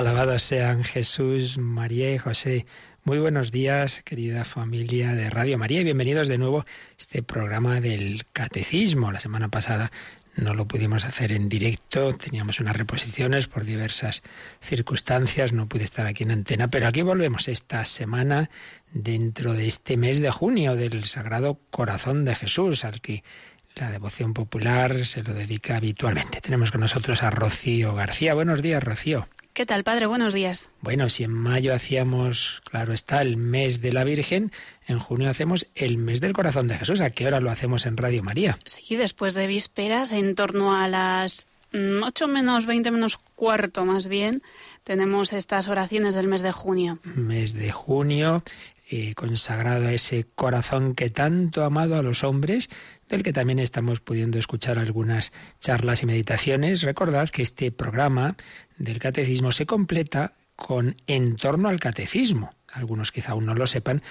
Alabados sean Jesús, María y José. Muy buenos días, querida familia de Radio María, y bienvenidos de nuevo a este programa del Catecismo. La semana pasada no lo pudimos hacer en directo, teníamos unas reposiciones por diversas circunstancias, no pude estar aquí en antena, pero aquí volvemos esta semana dentro de este mes de junio del Sagrado Corazón de Jesús, al que la devoción popular se lo dedica habitualmente. Tenemos con nosotros a Rocío García. Buenos días, Rocío. ¿Qué tal, padre? Buenos días. Bueno, si en mayo hacíamos, claro está, el mes de la Virgen, en junio hacemos el mes del corazón de Jesús. ¿A qué hora lo hacemos en Radio María? Sí, después de vísperas, en torno a las 8 mm, menos 20 menos cuarto más bien, tenemos estas oraciones del mes de junio. Mes de junio, eh, consagrado a ese corazón que tanto ha amado a los hombres, del que también estamos pudiendo escuchar algunas charlas y meditaciones. Recordad que este programa del catecismo se completa con En torno al catecismo. Algunos quizá aún no lo sepan,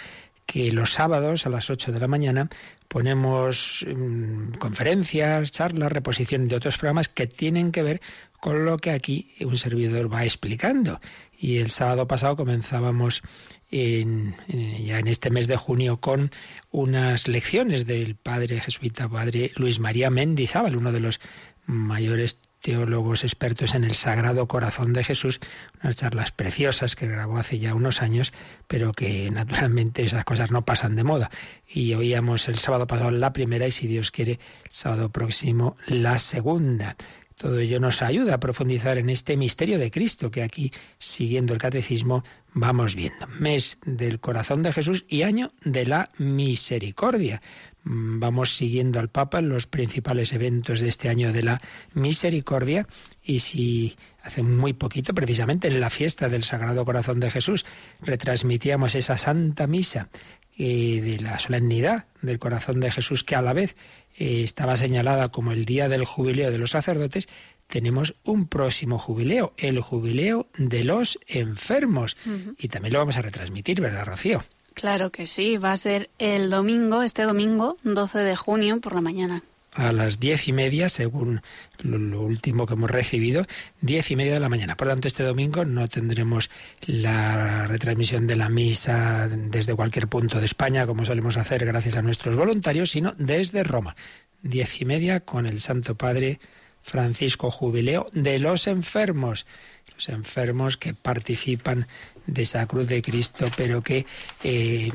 que los sábados a las 8 de la mañana ponemos mm, conferencias, charlas, reposiciones de otros programas que tienen que ver con lo que aquí un servidor va explicando. Y el sábado pasado comenzábamos en, ya en este mes de junio con unas lecciones del padre jesuita, padre Luis María Mendizábal, uno de los mayores teólogos expertos en el Sagrado Corazón de Jesús, unas charlas preciosas que grabó hace ya unos años, pero que naturalmente esas cosas no pasan de moda. Y oíamos el sábado pasado la primera y si Dios quiere, el sábado próximo la segunda. Todo ello nos ayuda a profundizar en este misterio de Cristo que aquí, siguiendo el catecismo, vamos viendo. Mes del corazón de Jesús y año de la misericordia. Mm, vamos siguiendo al Papa en los principales eventos de este año de la misericordia y si hace muy poquito, precisamente en la fiesta del Sagrado Corazón de Jesús, retransmitíamos esa Santa Misa eh, de la solemnidad del Corazón de Jesús que a la vez eh, estaba señalada como el día del jubileo de los sacerdotes, tenemos un próximo jubileo, el jubileo de los enfermos. Y también lo vamos a retransmitir, ¿verdad, Rocío? Claro que sí, va a ser el domingo, este domingo, 12 de junio, por la mañana a las diez y media, según lo, último que hemos recibido, diez y media de la mañana. Por lo tanto, este domingo no tendremos la retransmisión de la misa desde cualquier punto de España, como solemos hacer gracias a nuestros voluntarios, sino desde Roma. Diez y media con el Santo Padre Francisco Jubileo de los enfermos. Los enfermos que participan de esa cruz de Cristo, pero que eh,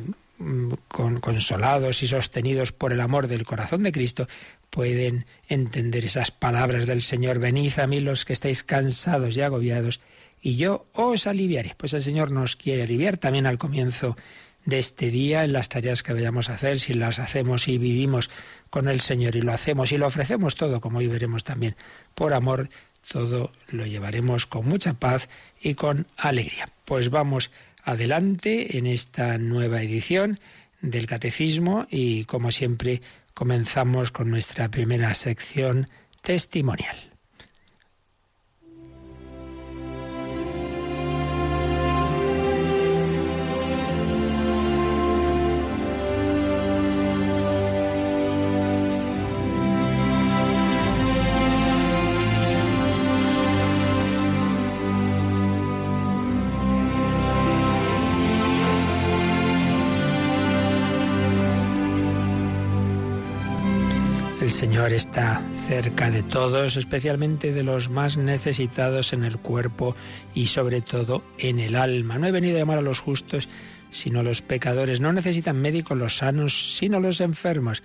con, consolados y sostenidos por el amor del corazón de Cristo, pueden entender esas palabras del Señor, venid a mí los que estáis cansados y agobiados, y yo os aliviaré. Pues el Señor nos quiere aliviar también al comienzo de este día en las tareas que vayamos a hacer, si las hacemos y vivimos con el Señor y lo hacemos y lo ofrecemos todo, como hoy veremos también, por amor, todo lo llevaremos con mucha paz y con alegría. Pues vamos adelante en esta nueva edición del Catecismo y como siempre comenzamos con nuestra primera sección testimonial. Señor está cerca de todos, especialmente de los más necesitados en el cuerpo y sobre todo en el alma. No he venido a llamar a los justos, sino a los pecadores. No necesitan médicos los sanos, sino los enfermos.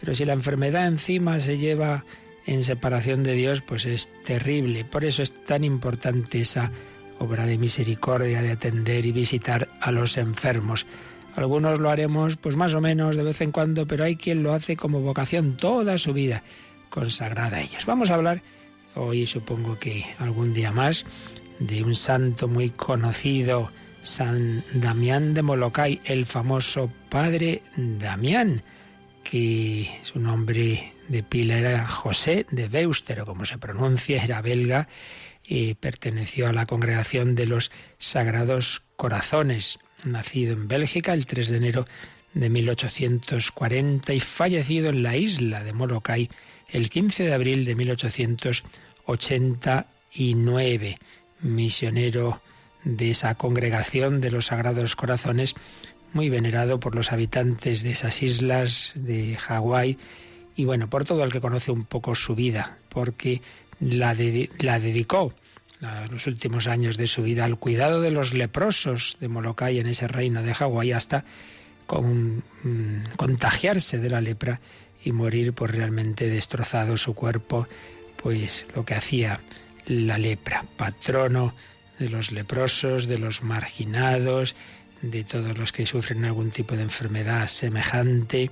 Pero si la enfermedad encima se lleva en separación de Dios, pues es terrible. Por eso es tan importante esa obra de misericordia, de atender y visitar a los enfermos. Algunos lo haremos pues más o menos de vez en cuando, pero hay quien lo hace como vocación toda su vida consagrada a ellos. Vamos a hablar hoy supongo que algún día más de un santo muy conocido, San Damián de Molokai, el famoso padre Damián, que su nombre de pila era José de Beustero, como se pronuncia, era belga y perteneció a la congregación de los Sagrados Corazones, nacido en Bélgica el 3 de enero de 1840 y fallecido en la isla de Molokai el 15 de abril de 1889. Misionero de esa congregación de los Sagrados Corazones, muy venerado por los habitantes de esas islas de Hawái y bueno, por todo el que conoce un poco su vida, porque la, la dedicó los últimos años de su vida al cuidado de los leprosos de Molokai en ese reino de Hawái hasta con, mm, contagiarse de la lepra y morir por realmente destrozado su cuerpo, pues lo que hacía la lepra, patrono de los leprosos, de los marginados, de todos los que sufren algún tipo de enfermedad semejante.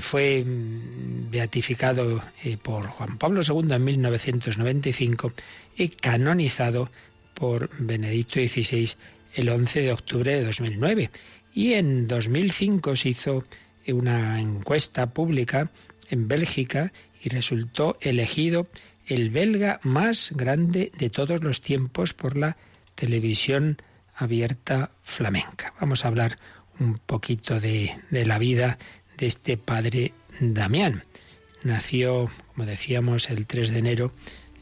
Fue mm, beatificado eh, por Juan Pablo II en 1995 y canonizado por Benedicto XVI el 11 de octubre de 2009. Y en 2005 se hizo una encuesta pública en Bélgica y resultó elegido el belga más grande de todos los tiempos por la televisión abierta flamenca. Vamos a hablar un poquito de, de la vida de este padre Damián. Nació, como decíamos, el 3 de enero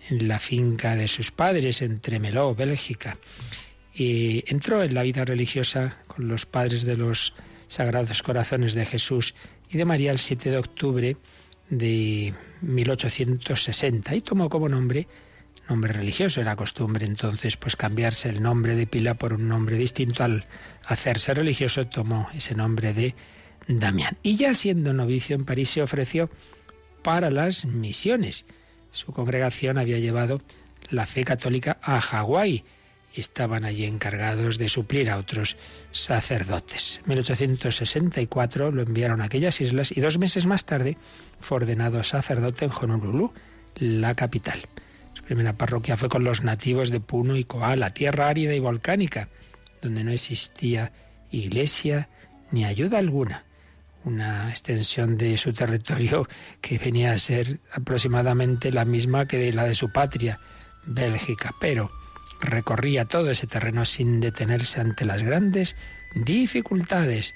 en la finca de sus padres en Tremeló, Bélgica. Y entró en la vida religiosa con los padres de los Sagrados Corazones de Jesús y de María el 7 de octubre de 1860 y tomó como nombre nombre religioso. Era costumbre entonces pues cambiarse el nombre de pila por un nombre distinto. Al hacerse religioso tomó ese nombre de Damián. Y ya siendo novicio en París se ofreció para las misiones. Su congregación había llevado la fe católica a Hawái estaban allí encargados de suplir a otros sacerdotes. En 1864 lo enviaron a aquellas islas y dos meses más tarde fue ordenado sacerdote en Honolulu, la capital. Su primera parroquia fue con los nativos de Puno y Koala, tierra árida y volcánica, donde no existía iglesia ni ayuda alguna. Una extensión de su territorio que venía a ser aproximadamente la misma que de la de su patria, Bélgica, pero recorría todo ese terreno sin detenerse ante las grandes dificultades.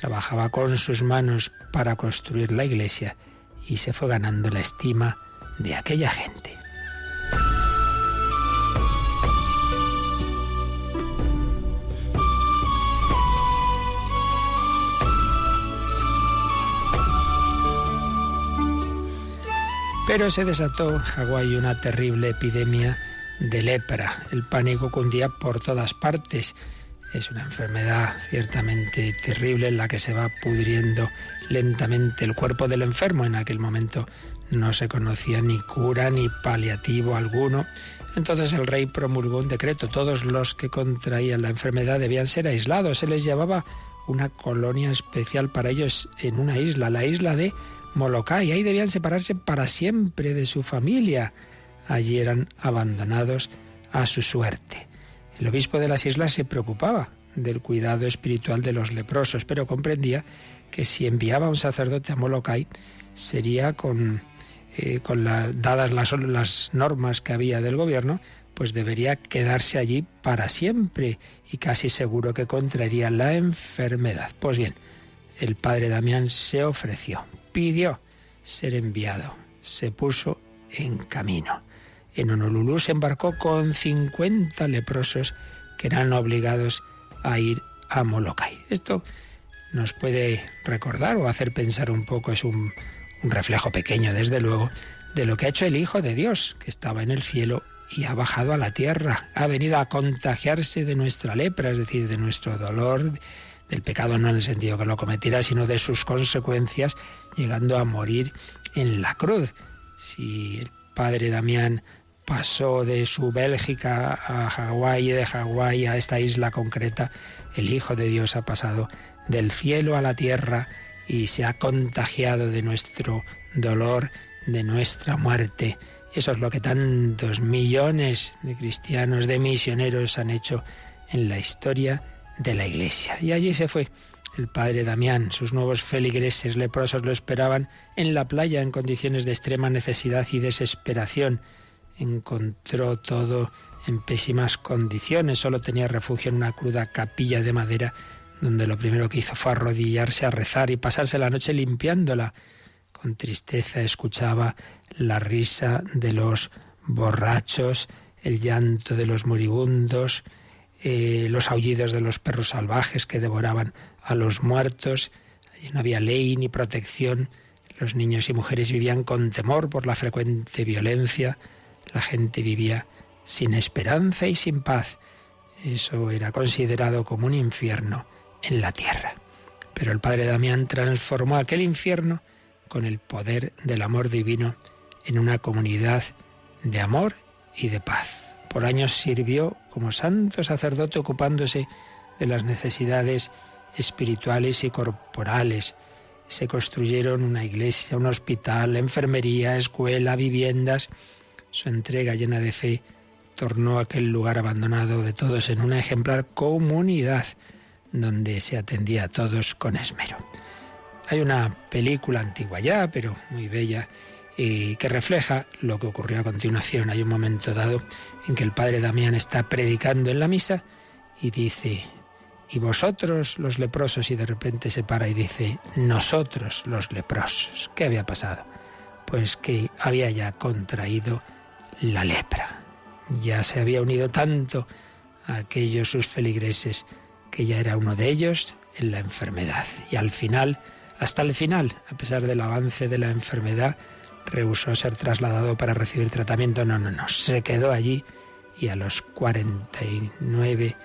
Trabajaba con sus manos para construir la iglesia y se fue ganando la estima de aquella gente. Pero se desató en Hawái una terrible epidemia de lepra. El pánico cundía por todas partes. Es una enfermedad ciertamente terrible en la que se va pudriendo lentamente el cuerpo del enfermo. En aquel momento no se conocía ni cura ni paliativo alguno. Entonces el rey promulgó un decreto. Todos los que contraían la enfermedad debían ser aislados. Se les llevaba una colonia especial para ellos en una isla, la isla de Molokai. Ahí debían separarse para siempre de su familia allí eran abandonados a su suerte. El obispo de las islas se preocupaba del cuidado espiritual de los leprosos, pero comprendía que si enviaba a un sacerdote a Molokai sería con, eh, con dadas las, las normas que había del gobierno, pues debería quedarse allí para siempre y casi seguro que contraería la enfermedad. Pues bien, el padre Damián se ofreció, pidió ser enviado, se puso en camino. En Honolulu se embarcó con 50 leprosos que eran obligados a ir a Molokai. Esto nos puede recordar o hacer pensar un poco, es un, un reflejo pequeño, desde luego, de lo que ha hecho el Hijo de Dios, que estaba en el cielo y ha bajado a la tierra, ha venido a contagiarse de nuestra lepra, es decir, de nuestro dolor, del pecado no en el sentido que lo cometiera, sino de sus consecuencias, llegando a morir en la cruz. Si el padre Damián pasó de su Bélgica a Hawái de Hawái a esta isla concreta, el Hijo de Dios ha pasado del cielo a la tierra y se ha contagiado de nuestro dolor, de nuestra muerte. Eso es lo que tantos millones de cristianos, de misioneros han hecho en la historia de la Iglesia. Y allí se fue el padre Damián. Sus nuevos feligreses leprosos lo esperaban en la playa en condiciones de extrema necesidad y desesperación. Encontró todo en pésimas condiciones, solo tenía refugio en una cruda capilla de madera donde lo primero que hizo fue arrodillarse a rezar y pasarse la noche limpiándola. Con tristeza escuchaba la risa de los borrachos, el llanto de los moribundos, eh, los aullidos de los perros salvajes que devoraban a los muertos. Allí no había ley ni protección. Los niños y mujeres vivían con temor por la frecuente violencia. La gente vivía sin esperanza y sin paz. Eso era considerado como un infierno en la tierra. Pero el padre Damián transformó aquel infierno con el poder del amor divino en una comunidad de amor y de paz. Por años sirvió como santo sacerdote ocupándose de las necesidades espirituales y corporales. Se construyeron una iglesia, un hospital, enfermería, escuela, viviendas. Su entrega llena de fe tornó aquel lugar abandonado de todos en una ejemplar comunidad donde se atendía a todos con esmero. Hay una película antigua ya, pero muy bella, y que refleja lo que ocurrió a continuación. Hay un momento dado en que el padre Damián está predicando en la misa y dice, y vosotros los leprosos, y de repente se para y dice, nosotros los leprosos. ¿Qué había pasado? Pues que había ya contraído la lepra. Ya se había unido tanto a aquellos sus feligreses que ya era uno de ellos en la enfermedad. Y al final, hasta el final, a pesar del avance de la enfermedad, rehusó ser trasladado para recibir tratamiento. No, no, no. Se quedó allí y a los 49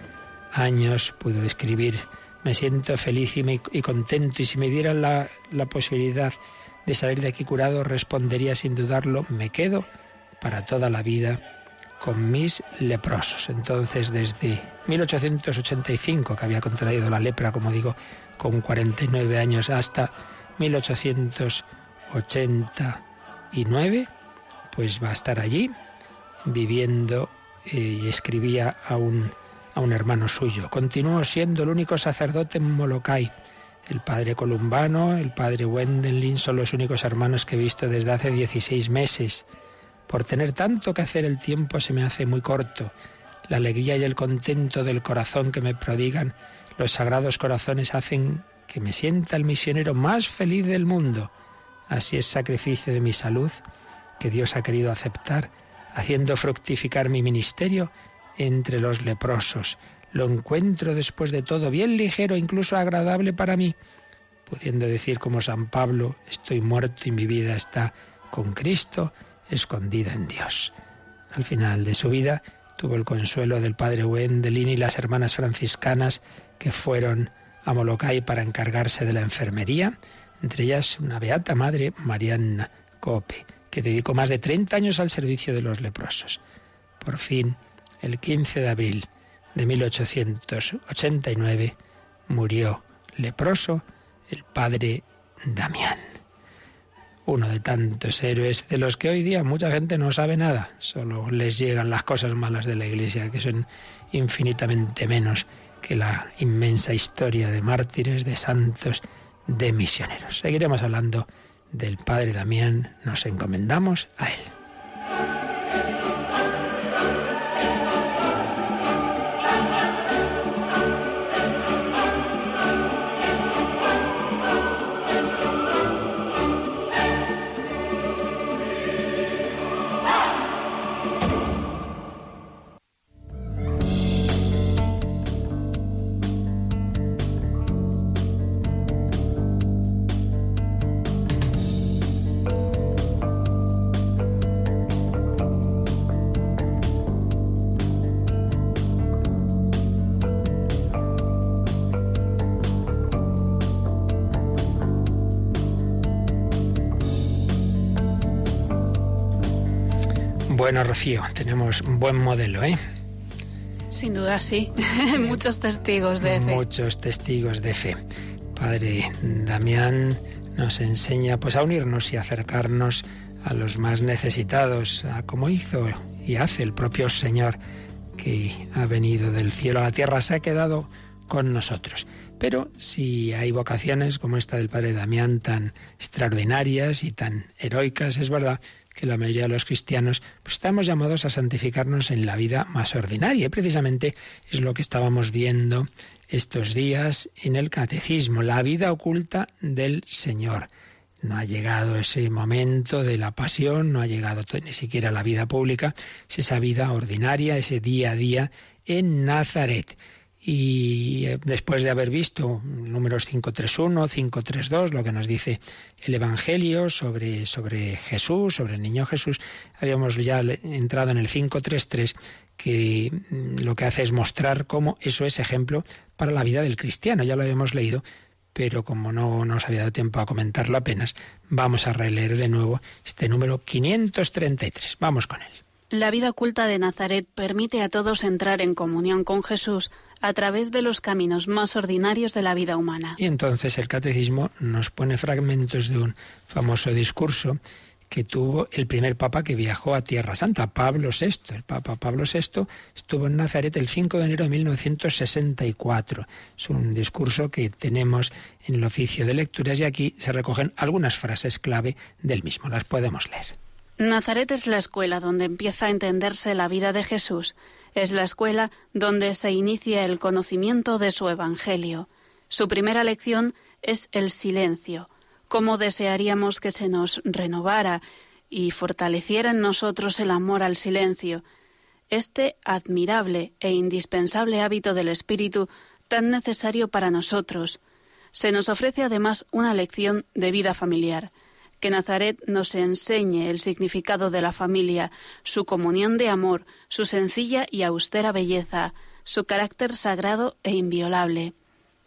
años pudo escribir, me siento feliz y, contento y si me dieran la, la posibilidad de salir de aquí curado, respondería sin dudarlo, me quedo para toda la vida con mis leprosos. Entonces, desde 1885, que había contraído la lepra, como digo, con 49 años, hasta 1889, pues va a estar allí viviendo eh, y escribía a un, a un hermano suyo. Continuó siendo el único sacerdote en Molokai. El padre Columbano, el padre Wendelin son los únicos hermanos que he visto desde hace 16 meses. Por tener tanto que hacer el tiempo se me hace muy corto. La alegría y el contento del corazón que me prodigan los sagrados corazones hacen que me sienta el misionero más feliz del mundo. Así es sacrificio de mi salud que Dios ha querido aceptar, haciendo fructificar mi ministerio entre los leprosos. Lo encuentro después de todo bien ligero, incluso agradable para mí, pudiendo decir como San Pablo, estoy muerto y mi vida está con Cristo escondida en Dios. Al final de su vida tuvo el consuelo del padre Wendelin y las hermanas franciscanas que fueron a Molokai para encargarse de la enfermería, entre ellas una beata madre, Mariana Cope, que dedicó más de 30 años al servicio de los leprosos. Por fin, el 15 de abril de 1889, murió leproso el padre Damián uno de tantos héroes de los que hoy día mucha gente no sabe nada, solo les llegan las cosas malas de la Iglesia, que son infinitamente menos que la inmensa historia de mártires, de santos, de misioneros. Seguiremos hablando del Padre Damián, nos encomendamos a él. Bueno, Rocío, tenemos un buen modelo, ¿eh? Sin duda, sí. Muchos testigos de fe. Muchos testigos de fe. Padre Damián nos enseña pues a unirnos y acercarnos a los más necesitados, a como hizo y hace el propio Señor, que ha venido del cielo a la tierra, se ha quedado con nosotros. Pero si hay vocaciones como esta del padre Damián tan extraordinarias y tan heroicas, es verdad que la mayoría de los cristianos pues estamos llamados a santificarnos en la vida más ordinaria. Y precisamente es lo que estábamos viendo estos días en el catecismo, la vida oculta del Señor. No ha llegado ese momento de la pasión, no ha llegado ni siquiera la vida pública, es esa vida ordinaria, ese día a día en Nazaret. Y eh, después de haber visto números 531, 532, lo que nos dice el Evangelio sobre, sobre Jesús, sobre el niño Jesús, habíamos ya entrado en el 533, que mm, lo que hace es mostrar cómo eso es ejemplo para la vida del cristiano. Ya lo habíamos leído, pero como no nos había dado tiempo a comentarlo apenas, vamos a releer de nuevo este número 533. Vamos con él. La vida oculta de Nazaret permite a todos entrar en comunión con Jesús a través de los caminos más ordinarios de la vida humana. Y entonces el catecismo nos pone fragmentos de un famoso discurso que tuvo el primer papa que viajó a Tierra Santa, Pablo VI. El papa Pablo VI estuvo en Nazaret el 5 de enero de 1964. Es un discurso que tenemos en el oficio de lecturas y aquí se recogen algunas frases clave del mismo. Las podemos leer. Nazaret es la escuela donde empieza a entenderse la vida de Jesús, es la escuela donde se inicia el conocimiento de su Evangelio. Su primera lección es el silencio, cómo desearíamos que se nos renovara y fortaleciera en nosotros el amor al silencio, este admirable e indispensable hábito del espíritu tan necesario para nosotros. Se nos ofrece además una lección de vida familiar que Nazaret nos enseñe el significado de la familia, su comunión de amor, su sencilla y austera belleza, su carácter sagrado e inviolable.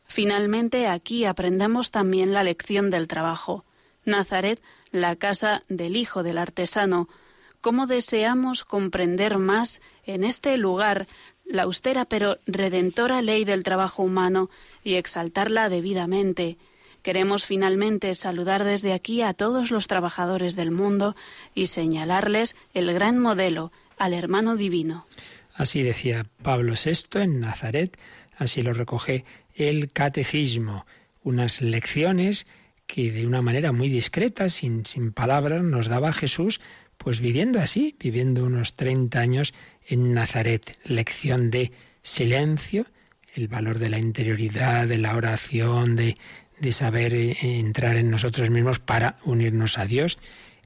Finalmente, aquí aprendemos también la lección del trabajo. Nazaret, la casa del hijo del artesano. ¿Cómo deseamos comprender más en este lugar la austera pero redentora ley del trabajo humano y exaltarla debidamente? Queremos finalmente saludar desde aquí a todos los trabajadores del mundo y señalarles el gran modelo, al hermano divino. Así decía Pablo VI en Nazaret, así lo recoge el catecismo, unas lecciones que de una manera muy discreta, sin, sin palabras, nos daba Jesús, pues viviendo así, viviendo unos 30 años en Nazaret, lección de silencio, el valor de la interioridad, de la oración, de, de saber eh, entrar en nosotros mismos para unirnos a Dios.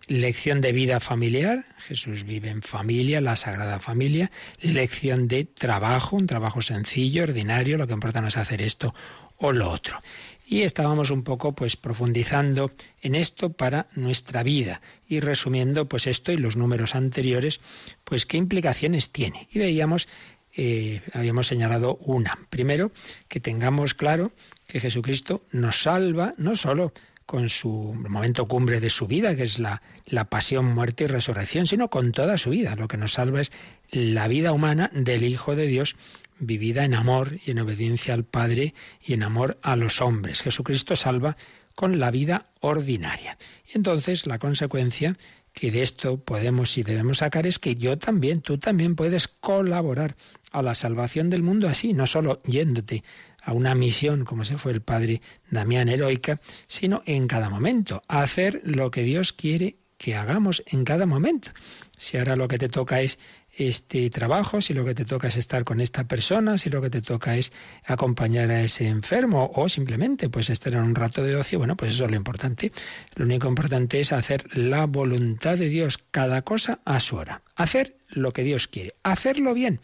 Lección de vida familiar, Jesús vive en familia, la Sagrada Familia. Lección de trabajo, un trabajo sencillo, ordinario, lo que importa no es hacer esto o lo otro. Y estábamos un poco pues profundizando en esto para nuestra vida y resumiendo pues esto y los números anteriores, pues qué implicaciones tiene. Y veíamos eh, habíamos señalado una. Primero, que tengamos claro que Jesucristo nos salva no solo con su momento cumbre de su vida, que es la, la, pasión, muerte y resurrección, sino con toda su vida. Lo que nos salva es la vida humana del Hijo de Dios, vivida en amor y en obediencia al Padre y en amor a los hombres. Jesucristo salva con la vida ordinaria. Y entonces la consecuencia que de esto podemos y debemos sacar es que yo también, tú también puedes colaborar a la salvación del mundo así, no solo yéndote a una misión, como se fue el padre Damián heroica, sino en cada momento, hacer lo que Dios quiere que hagamos en cada momento. Si ahora lo que te toca es este trabajo, si lo que te toca es estar con esta persona, si lo que te toca es acompañar a ese enfermo o simplemente pues estar en un rato de ocio, bueno, pues eso es lo importante. Lo único importante es hacer la voluntad de Dios, cada cosa a su hora. Hacer lo que Dios quiere, hacerlo bien.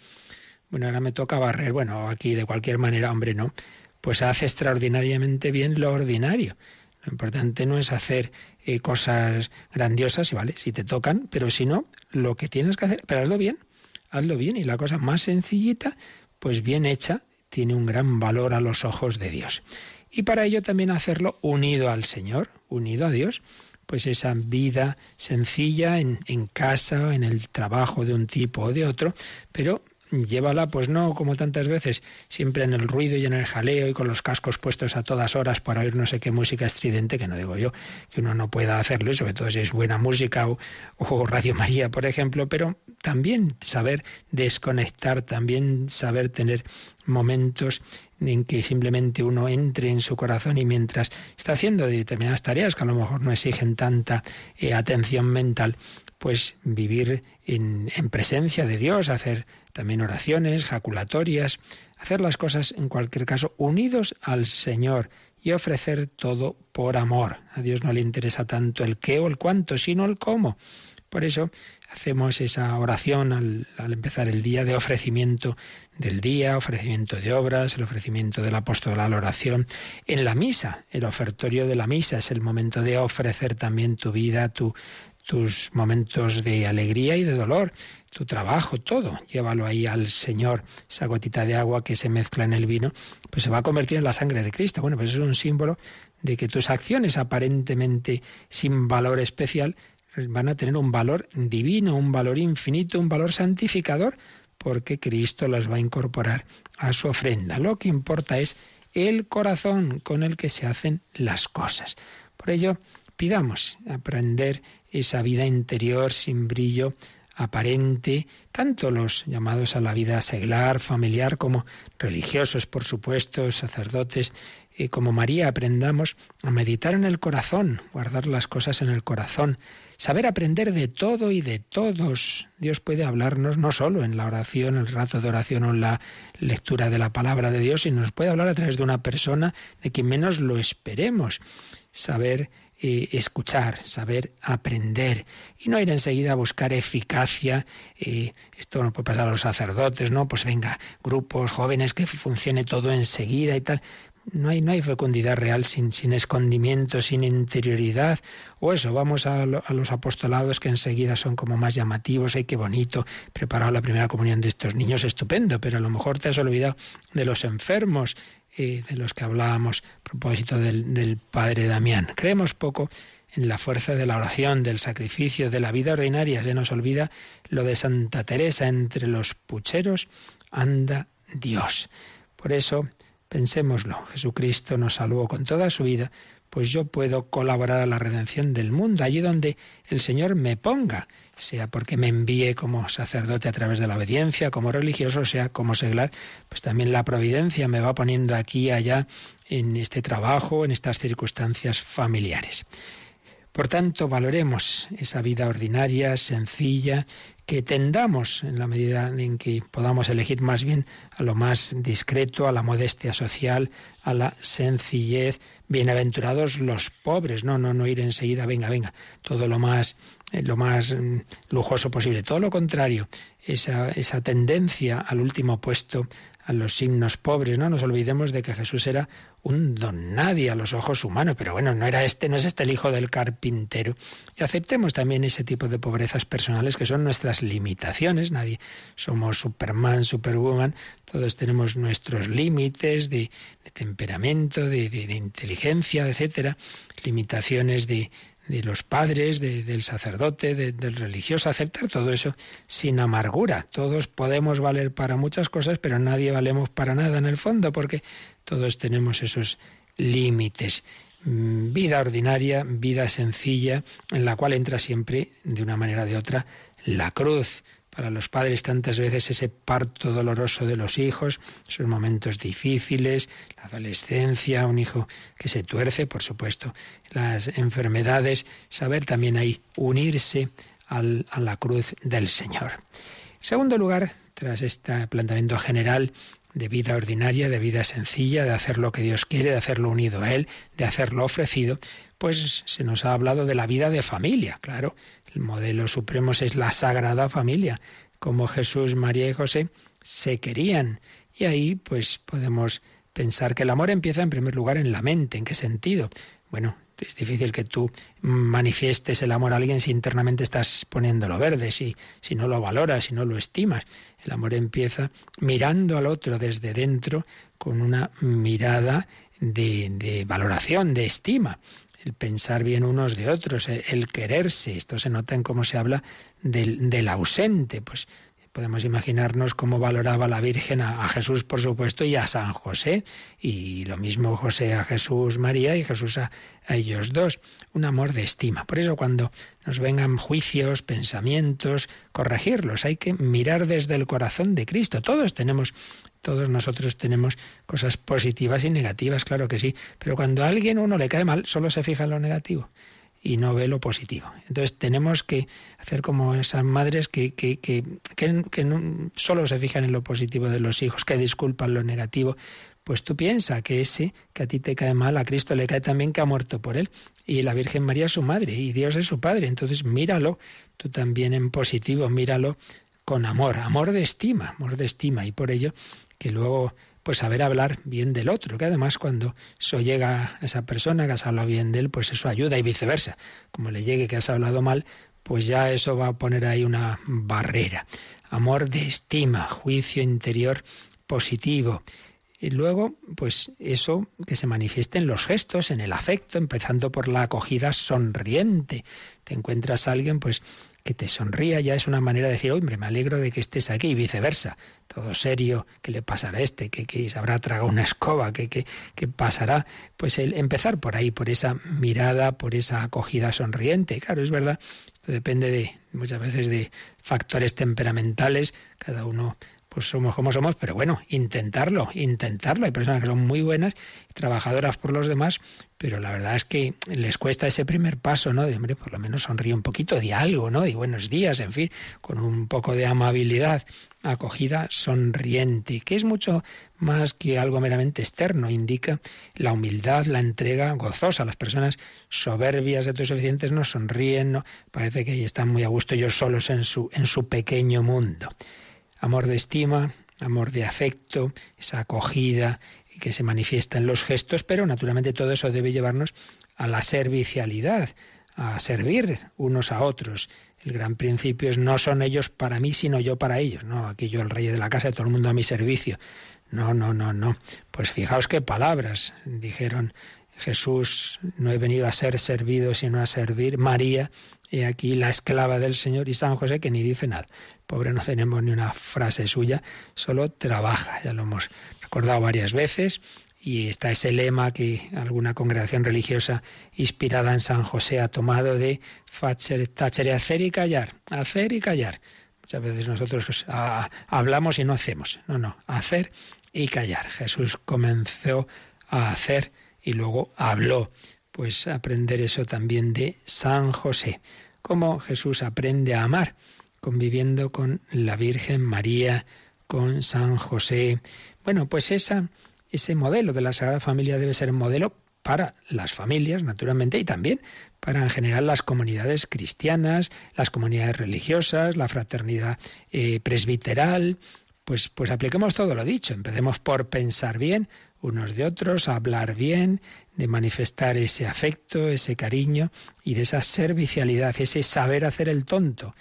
Bueno, ahora me toca barrer, bueno, aquí de cualquier manera, hombre, no. Pues hace extraordinariamente bien lo ordinario. Lo importante no es hacer eh, cosas grandiosas, ¿vale? Si te tocan, pero si no, lo que tienes que hacer, pero hazlo bien, hazlo bien. Y la cosa más sencillita, pues bien hecha, tiene un gran valor a los ojos de Dios. Y para ello también hacerlo unido al Señor, unido a Dios pues esa vida sencilla en, en casa, en el trabajo de un tipo o de otro, pero llévala, pues no como tantas veces, siempre en el ruido y en el jaleo y con los cascos puestos a todas horas para oír no sé qué música estridente, que no digo yo que uno no pueda hacerlo, y sobre todo si es buena música o, o Radio María, por ejemplo, pero también saber desconectar, también saber tener momentos en que simplemente uno entre en su corazón y mientras está haciendo determinadas tareas que a lo mejor no exigen tanta eh, atención mental, pues vivir en, en, presencia de Dios, hacer también oraciones, jaculatorias, hacer las cosas en cualquier caso unidos al Señor y ofrecer todo por amor. A Dios no le interesa tanto el qué o el cuánto, sino el cómo. Por eso hacemos esa oración al, empezar el día de ofrecimiento del día, ofrecimiento de obras, el ofrecimiento del apóstol a la oración. En la misa, el ofertorio de la misa es el momento de ofrecer también tu vida, tus momentos de alegría y de dolor, tu trabajo, todo. Llévalo ahí al Señor. Esa gotita de agua que se mezcla en el vino, pues se va a convertir en la sangre de Cristo. Bueno, pues es un símbolo de que tus acciones aparentemente sin valor especial van a tener un valor divino, un valor infinito, un valor santificador, porque Cristo las va a incorporar a su ofrenda. Lo que importa es el corazón con el que se hacen las cosas. Por ello, pidamos aprender esa vida interior sin brillo aparente, tanto los llamados a la vida seglar, familiar, como religiosos, por supuesto, sacerdotes, y como María aprendamos a meditar en el corazón, guardar las cosas en el corazón, saber aprender de todo y de todos. Dios puede hablarnos no solo en la oración, el rato de oración o en la lectura de la palabra de Dios, sino nos puede hablar a través de una persona de quien menos lo esperemos. Saber eh, escuchar, saber aprender y no ir enseguida a buscar eficacia. Eh, esto no puede pasar a los sacerdotes, ¿no? Pues venga, grupos jóvenes que funcione todo enseguida y tal no hay, no hay fecundidad real sin, sin escondimiento, sin interioridad. O eso, vamos a, los apostolados que enseguida son como más llamativos, ay, qué bonito, preparar la primera comunión de estos niños, estupendo, pero a lo mejor te has olvidado de los enfermos, eh, de los que hablábamos a propósito del, del padre Damián. Creemos poco en la fuerza de la oración, del sacrificio, de la vida ordinaria. Se nos olvida lo de Santa Teresa, entre los pucheros anda Dios. Por eso Pensémoslo, Jesucristo nos salvó con toda su vida, pues yo puedo colaborar a la redención del mundo, allí donde el Señor me ponga, sea porque me envíe como sacerdote a través de la obediencia, como religioso, sea como seglar, pues también la providencia me va poniendo aquí y allá en este trabajo, en estas circunstancias familiares. Por tanto, valoremos esa vida ordinaria, sencilla, que tendamos, en la medida en que podamos elegir más bien a lo más discreto, a la modestia social, a la sencillez. Bienaventurados los pobres, no, no, no ir enseguida, venga, venga, todo lo más, lo más mm, lujoso posible. Todo lo contrario, esa, esa tendencia al último puesto, a los signos pobres. No nos olvidemos de que Jesús era un don nadie a los ojos humanos, pero bueno, no era este, no es este el hijo del carpintero. Y aceptemos también ese tipo de pobrezas personales que son nuestras limitaciones. Nadie somos Superman, Superwoman, todos tenemos nuestros límites de, temperamento, de, de inteligencia, etcétera, limitaciones de, de los padres, del sacerdote, del religioso, aceptar todo eso sin amargura. Todos podemos valer para muchas cosas, pero nadie valemos para nada en el fondo, porque todos tenemos esos límites. Mm, vida ordinaria, vida sencilla, en la cual entra siempre, de una manera o de otra, la cruz para los padres tantas veces ese parto doloroso de los hijos, esos momentos difíciles, la adolescencia, un hijo que se tuerce, por supuesto, las enfermedades, saber también ahí unirse a la cruz del Señor. En segundo lugar, tras este planteamiento general de vida ordinaria, de vida sencilla, de hacer lo que Dios quiere, de hacerlo unido a Él, de hacerlo ofrecido, pues se nos ha hablado de la vida de familia, claro, el modelo supremo es la Sagrada Familia, como Jesús, María y José se querían. Y ahí pues podemos pensar que el amor empieza en primer lugar en la mente. ¿En qué sentido? Bueno, es difícil que tú manifiestes el amor a alguien si internamente estás poniéndolo verde, si, si no lo valoras, si no lo estimas. El amor empieza mirando al otro desde dentro con una mirada de, de valoración, de estima el pensar bien unos de otros, el quererse. Esto se nota en cómo se habla del, del ausente. Pues podemos imaginarnos cómo valoraba la Virgen a, Jesús, por supuesto, y a San José, y lo mismo José a Jesús María y Jesús a, ellos dos, un amor de estima. Por eso cuando nos vengan juicios, pensamientos, corregirlos, hay que mirar desde el corazón de Cristo. Todos tenemos, todos nosotros tenemos cosas positivas y negativas, claro que sí, pero cuando a alguien uno le cae mal, solo se fija en lo negativo y no ve lo positivo. Entonces tenemos que hacer como esas madres que, que, que, que, solo se fijan en lo positivo de los hijos, que disculpan lo negativo. Pues tú piensas que ese que a ti te cae mal, a Cristo le cae también que ha muerto por él. Y la Virgen María es su madre y Dios es su padre. Entonces míralo tú también en positivo, míralo con amor, amor de estima, amor de estima. Y por ello que luego pues saber hablar bien del otro, que además cuando eso llega a esa persona que has hablado bien de él, pues eso ayuda y viceversa. Como le llegue que has hablado mal, pues ya eso va a poner ahí una barrera. Amor de estima, juicio interior positivo. Y luego, pues eso que se manifieste en los gestos, en el afecto, empezando por la acogida sonriente. Te encuentras a alguien, pues que te sonría ya es una manera de decir, hombre, me alegro de que estés aquí y viceversa. Todo serio, ¿qué le pasará a este? ¿Que, se habrá tragado una escoba? ¿Qué, qué, pasará? Pues el empezar por ahí, por esa mirada, por esa acogida sonriente. Claro, es verdad, esto depende de muchas veces de factores temperamentales, cada uno pues somos como somos, pero bueno, intentarlo, intentarlo. Hay personas que son muy buenas, trabajadoras por los demás, pero la verdad es que les cuesta ese primer paso, ¿no? De, hombre, por lo menos sonríe un poquito, de algo, ¿no? De buenos días, en fin, con un poco de amabilidad, acogida sonriente, que es mucho más que algo meramente externo, indica la humildad, la entrega gozosa. Las personas soberbias, autosuficientes, no sonríen, no, parece que están muy a gusto ellos solos en su, en su pequeño mundo amor de estima, amor de afecto, esa acogida que se manifiesta en los gestos, pero naturalmente todo eso debe llevarnos a la servicialidad, a servir unos a otros. El gran principio es no son ellos para mí, sino yo para ellos. No, aquí yo el rey de la casa todo el mundo a mi servicio. No, no, no, no. Pues fijaos qué palabras dijeron Jesús, no he venido a ser servido, sino a servir. María, y aquí la esclava del Señor, y San José, que ni dice nada. Pobre, no tenemos ni una frase suya, solo trabaja, ya lo hemos recordado varias veces. Y está ese lema que alguna congregación religiosa inspirada en San José ha tomado de Tachere hacer y callar, hacer y callar. Muchas veces nosotros hablamos y no hacemos. No, no, hacer y callar. Jesús comenzó a hacer y luego habló. Pues aprender eso también de San José. Cómo Jesús aprende a amar, conviviendo con la Virgen María, con San José. Bueno, pues esa, ese modelo de la Sagrada Familia debe ser un modelo para las familias, naturalmente, y también para en general las comunidades cristianas, las comunidades religiosas, la fraternidad eh, presbiteral. Pues, pues apliquemos todo lo dicho. Empecemos por pensar bien, unos de otros, hablar bien, de manifestar ese afecto, ese cariño y de esa servicialidad, ese saber hacer el tonto.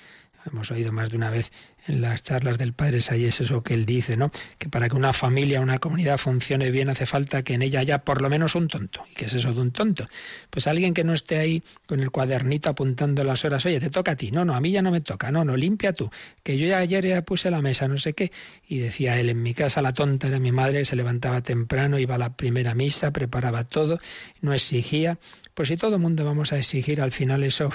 Hemos oído más de una vez en las charlas del Padre Sayes eso que él dice, ¿no? Que para que una familia, una comunidad funcione bien hace falta que en ella haya por lo menos un tonto. ¿Y qué es eso de un tonto? Pues alguien que no esté ahí con el cuadernito apuntando las horas, oye, te toca a ti, no, no, a mí ya no me toca, no, no, limpia tú, que yo ya ayer ya puse la mesa, no sé qué. Y decía él, en mi casa la tonta era mi madre, se levantaba temprano, iba a la primera misa, preparaba todo, no exigía. Pues si todo el mundo vamos a exigir, al final eso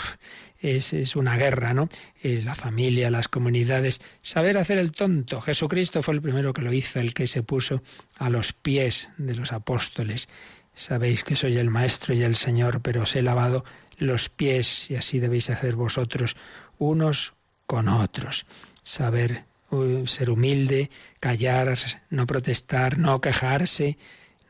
es, es una guerra, ¿no? Eh, la familia, las comunidades, saber hacer el tonto. Jesucristo fue el primero que lo hizo, el que se puso a los pies de los apóstoles. Sabéis que soy el Maestro y el Señor, pero os he lavado los pies y así debéis hacer vosotros unos con otros. Saber uh, ser humilde, callar, no protestar, no quejarse,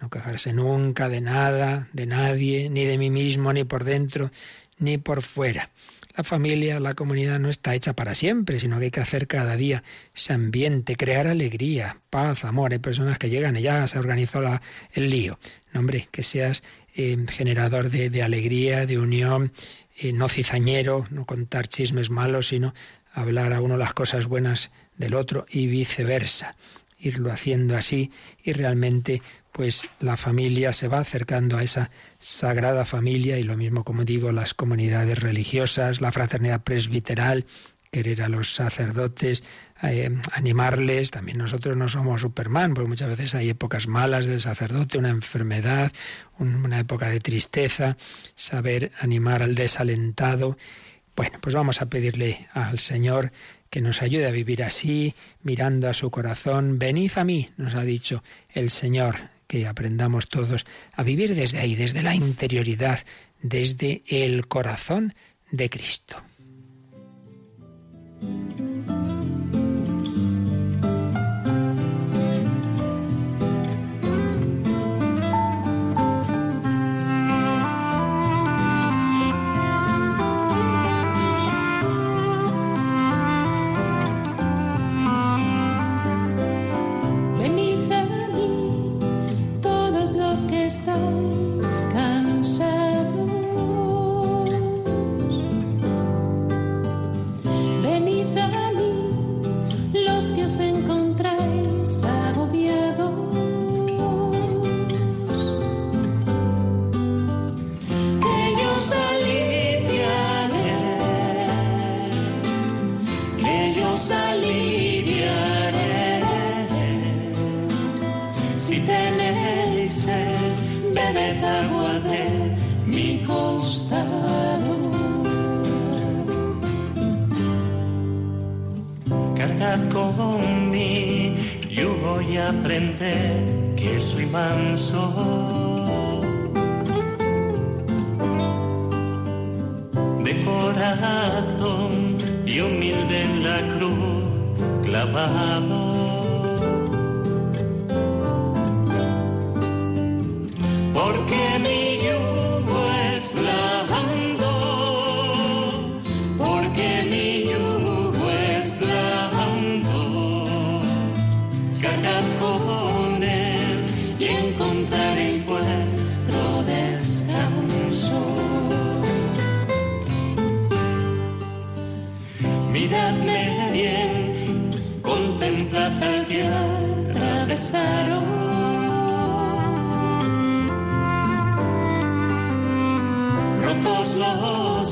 no quejarse nunca de nada, de nadie, ni de mí mismo, ni por dentro, ni por fuera. La familia, la comunidad no está hecha para siempre, sino que hay que hacer cada día ese ambiente, crear alegría, paz, amor. Hay personas que llegan y ya se organizó la, el lío. No, hombre, que seas eh, generador de, alegría, de unión, eh, no cizañero, no contar chismes malos, sino hablar a uno las cosas buenas del otro y viceversa irlo haciendo así y realmente pues la familia se va acercando a esa sagrada familia y lo mismo como digo las comunidades religiosas, la fraternidad presbiteral, querer a los sacerdotes, eh, animarles. También nosotros no somos Superman, porque muchas veces hay épocas malas del sacerdote, una enfermedad, una época de tristeza, saber animar al desalentado. Bueno, pues vamos a pedirle al Señor que nos ayude a vivir así, mirando a su corazón. Venid a mí, nos ha dicho el Señor, que aprendamos todos a vivir desde ahí, desde la interioridad, desde el corazón de Cristo.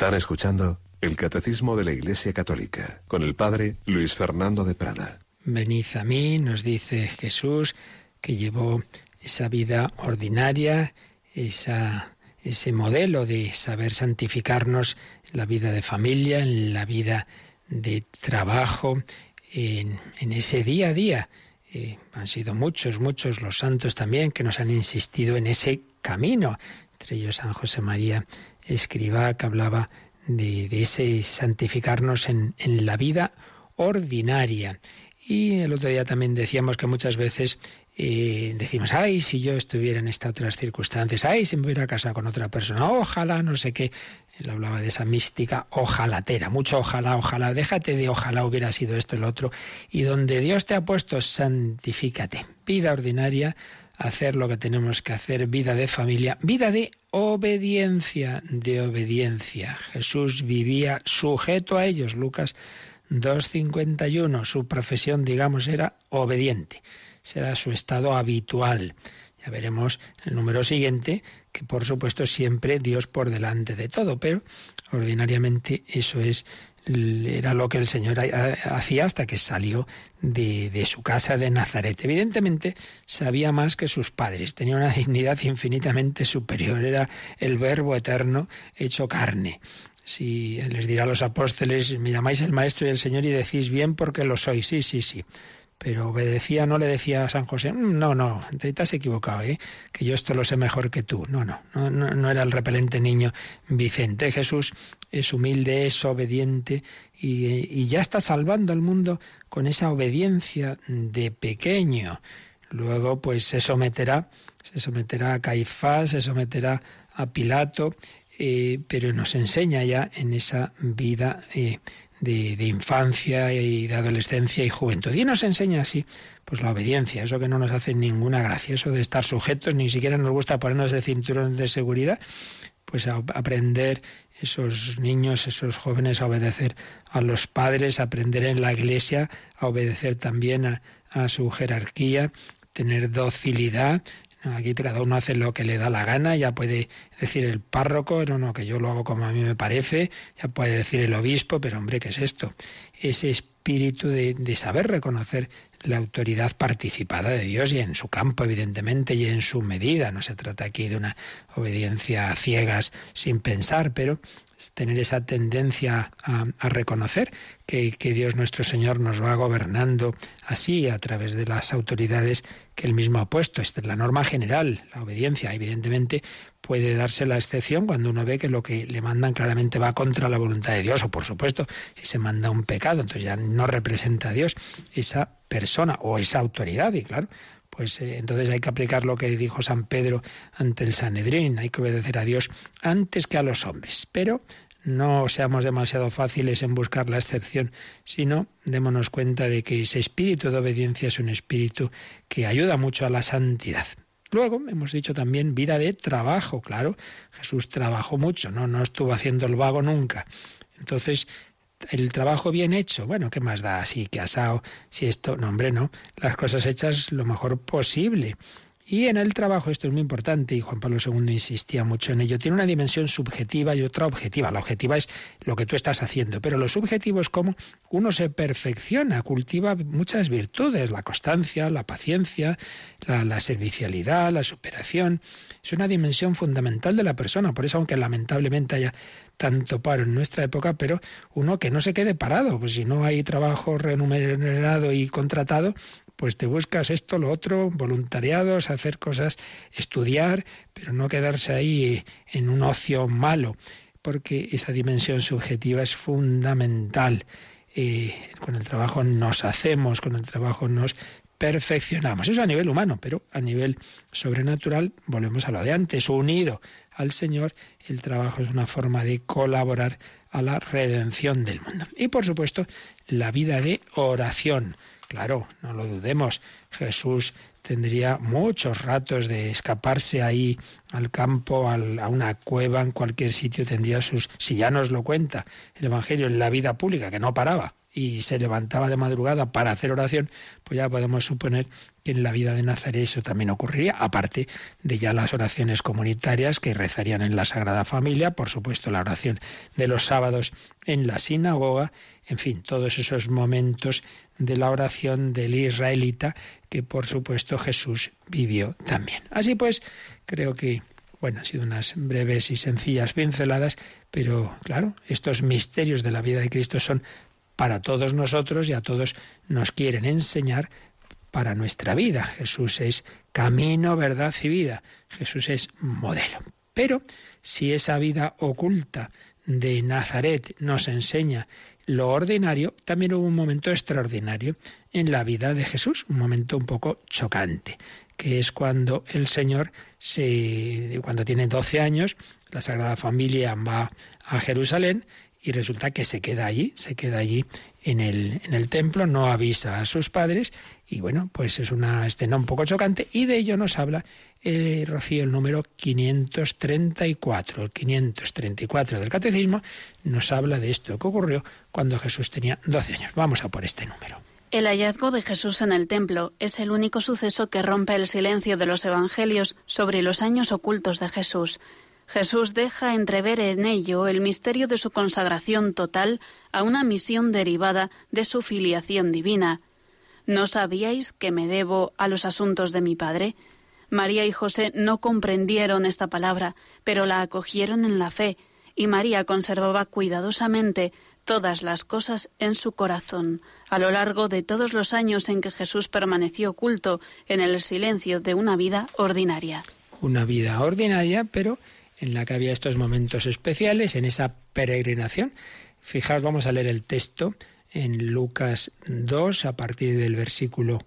Están escuchando el Catecismo de la Iglesia Católica con el Padre Luis Fernando de Prada. Venid a mí, nos dice Jesús, que llevó esa vida ordinaria, esa, ese modelo de saber santificarnos en la vida de familia, en la vida de trabajo, en, en ese día a día, eh, han sido muchos, muchos los santos también que nos han insistido en ese camino. Entre ellos San José María Escriba, que hablaba de, ese santificarnos en, la vida ordinaria. Y el otro día también decíamos que muchas veces y decimos, ay, si yo estuviera en estas otras circunstancias, ay, si me hubiera casado con otra persona, ojalá, no sé qué. Él hablaba de esa mística ojalatera, mucho ojalá, ojalá, déjate de ojalá hubiera sido esto, el otro. Y donde Dios te ha puesto, santifícate. Vida ordinaria, hacer lo que tenemos que hacer, vida de familia, vida de obediencia, de obediencia. Jesús vivía sujeto a ellos, Lucas 2.51, su profesión, digamos, era obediente será su estado habitual. Ya veremos el número siguiente, que por supuesto siempre Dios por delante de todo, pero ordinariamente eso es era lo que el Señor hacía hasta que salió de, su casa de Nazaret. Evidentemente sabía más que sus padres, tenía una dignidad infinitamente superior, era el Verbo eterno hecho carne. Si les dirá a los apóstoles, me llamáis el Maestro y el Señor y decís bien porque lo sois, sí, sí, sí pero obedecía, no le decía a San José, mm, no, no, te, has equivocado, ¿eh? que yo esto lo sé mejor que tú. No, no, no, no era el repelente niño Vicente. Jesús es humilde, es obediente y, ya está salvando al mundo con esa obediencia de pequeño. Luego, pues se someterá, se someterá a Caifás, se someterá a Pilato, eh, pero nos enseña ya en esa vida eh, de, infancia y de adolescencia y juventud. Y nos enseña así, pues la obediencia, eso que no nos hace ninguna gracia, eso de estar sujetos, ni siquiera nos gusta ponernos de cinturón de seguridad, pues aprender esos niños, esos jóvenes a obedecer a los padres, aprender en la iglesia a obedecer también a, a su jerarquía, tener docilidad, Aquí cada uno hace lo que le da la gana, ya puede decir el párroco, no, no, que yo lo hago como a mí me parece, ya puede decir el obispo, pero hombre, ¿qué es esto? Ese espíritu de, de saber reconocer la autoridad participada de Dios y en su campo, evidentemente, y en su medida. No se trata aquí de una obediencia a ciegas sin pensar, pero tener esa tendencia a, reconocer que, Dios nuestro Señor nos va gobernando así a través de las autoridades que Él mismo ha puesto. Esta es la norma general, la obediencia. Evidentemente puede darse la excepción cuando uno ve que lo que le mandan claramente va contra la voluntad de Dios, o por supuesto, si se manda un pecado, entonces ya no representa a Dios esa persona o esa autoridad, y claro, pues eh, entonces hay que aplicar lo que dijo San Pedro ante el Sanedrín, hay que obedecer a Dios antes que a los hombres. Pero no seamos demasiado fáciles en buscar la excepción, sino démonos cuenta de que ese espíritu de obediencia es un espíritu que ayuda mucho a la santidad. Luego hemos dicho también vida de trabajo, claro. Jesús trabajó mucho, no, no estuvo haciendo el vago nunca. Entonces, el trabajo bien hecho, bueno, ¿qué más da? Así que asado, si esto, no, hombre, no. Las cosas hechas lo mejor posible. Y en el trabajo, esto es muy importante, y Juan Pablo II insistía mucho en ello, tiene una dimensión subjetiva y otra objetiva. La objetiva es lo que tú estás haciendo, pero lo subjetivo es cómo uno se perfecciona, cultiva muchas virtudes, la constancia, la paciencia, la, servicialidad, la superación. Es una dimensión fundamental de la persona, por eso aunque lamentablemente haya tanto paro en nuestra época, pero uno que no se quede parado, pues si no hay trabajo remunerado y contratado, pues te buscas esto, lo otro, voluntariados, hacer cosas, estudiar, pero no quedarse ahí en un ocio malo, porque esa dimensión subjetiva es fundamental. Eh, con el trabajo nos hacemos, con el trabajo nos perfeccionamos. Eso a nivel humano, pero a nivel sobrenatural, volvemos a lo de antes, unido al Señor, el trabajo es una forma de colaborar a la redención del mundo. Y por supuesto, la vida de oración. Claro, no lo dudemos. Jesús tendría muchos ratos de escaparse ahí al campo, a una cueva, en cualquier sitio tendría sus... Si ya nos lo cuenta el Evangelio en la vida pública, que no paraba y se levantaba de madrugada para hacer oración, pues ya podemos suponer que en la vida de Nazaret eso también ocurriría, aparte de ya las oraciones comunitarias que rezarían en la Sagrada Familia, por supuesto la oración de los sábados en la sinagoga, en fin, todos esos momentos de la oración del israelita que por supuesto Jesús vivió también. Así pues, creo que, bueno, han sido unas breves y sencillas pinceladas, pero claro, estos misterios de la vida de Cristo son para todos nosotros y a todos nos quieren enseñar para nuestra vida. Jesús es camino, verdad y vida. Jesús es modelo. Pero si esa vida oculta de Nazaret nos enseña lo ordinario, también hubo un momento extraordinario en la vida de Jesús, un momento un poco chocante, que es cuando el Señor, se, cuando tiene 12 años, la Sagrada Familia va a Jerusalén y resulta que se queda allí, se queda allí en el, en el templo, no avisa a sus padres y bueno, pues es una escena un poco chocante y de ello nos habla el Rocío, el número 534. El 534 del Catecismo nos habla de esto que ocurrió cuando Jesús tenía 12 años. Vamos a por este número. El hallazgo de Jesús en el templo es el único suceso que rompe el silencio de los evangelios sobre los años ocultos de Jesús. Jesús deja entrever en ello el misterio de su consagración total a una misión derivada de su filiación divina. ¿No sabíais que me debo a los asuntos de mi Padre? María y José no comprendieron esta palabra, pero la acogieron en la fe, y María conservaba cuidadosamente todas las cosas en su corazón. A lo largo de todos los años en que Jesús permaneció oculto en el silencio de una vida ordinaria. Una vida ordinaria, pero en la que había estos momentos especiales, en esa peregrinación. Fijaos, vamos a leer el texto en Lucas 2, a partir del versículo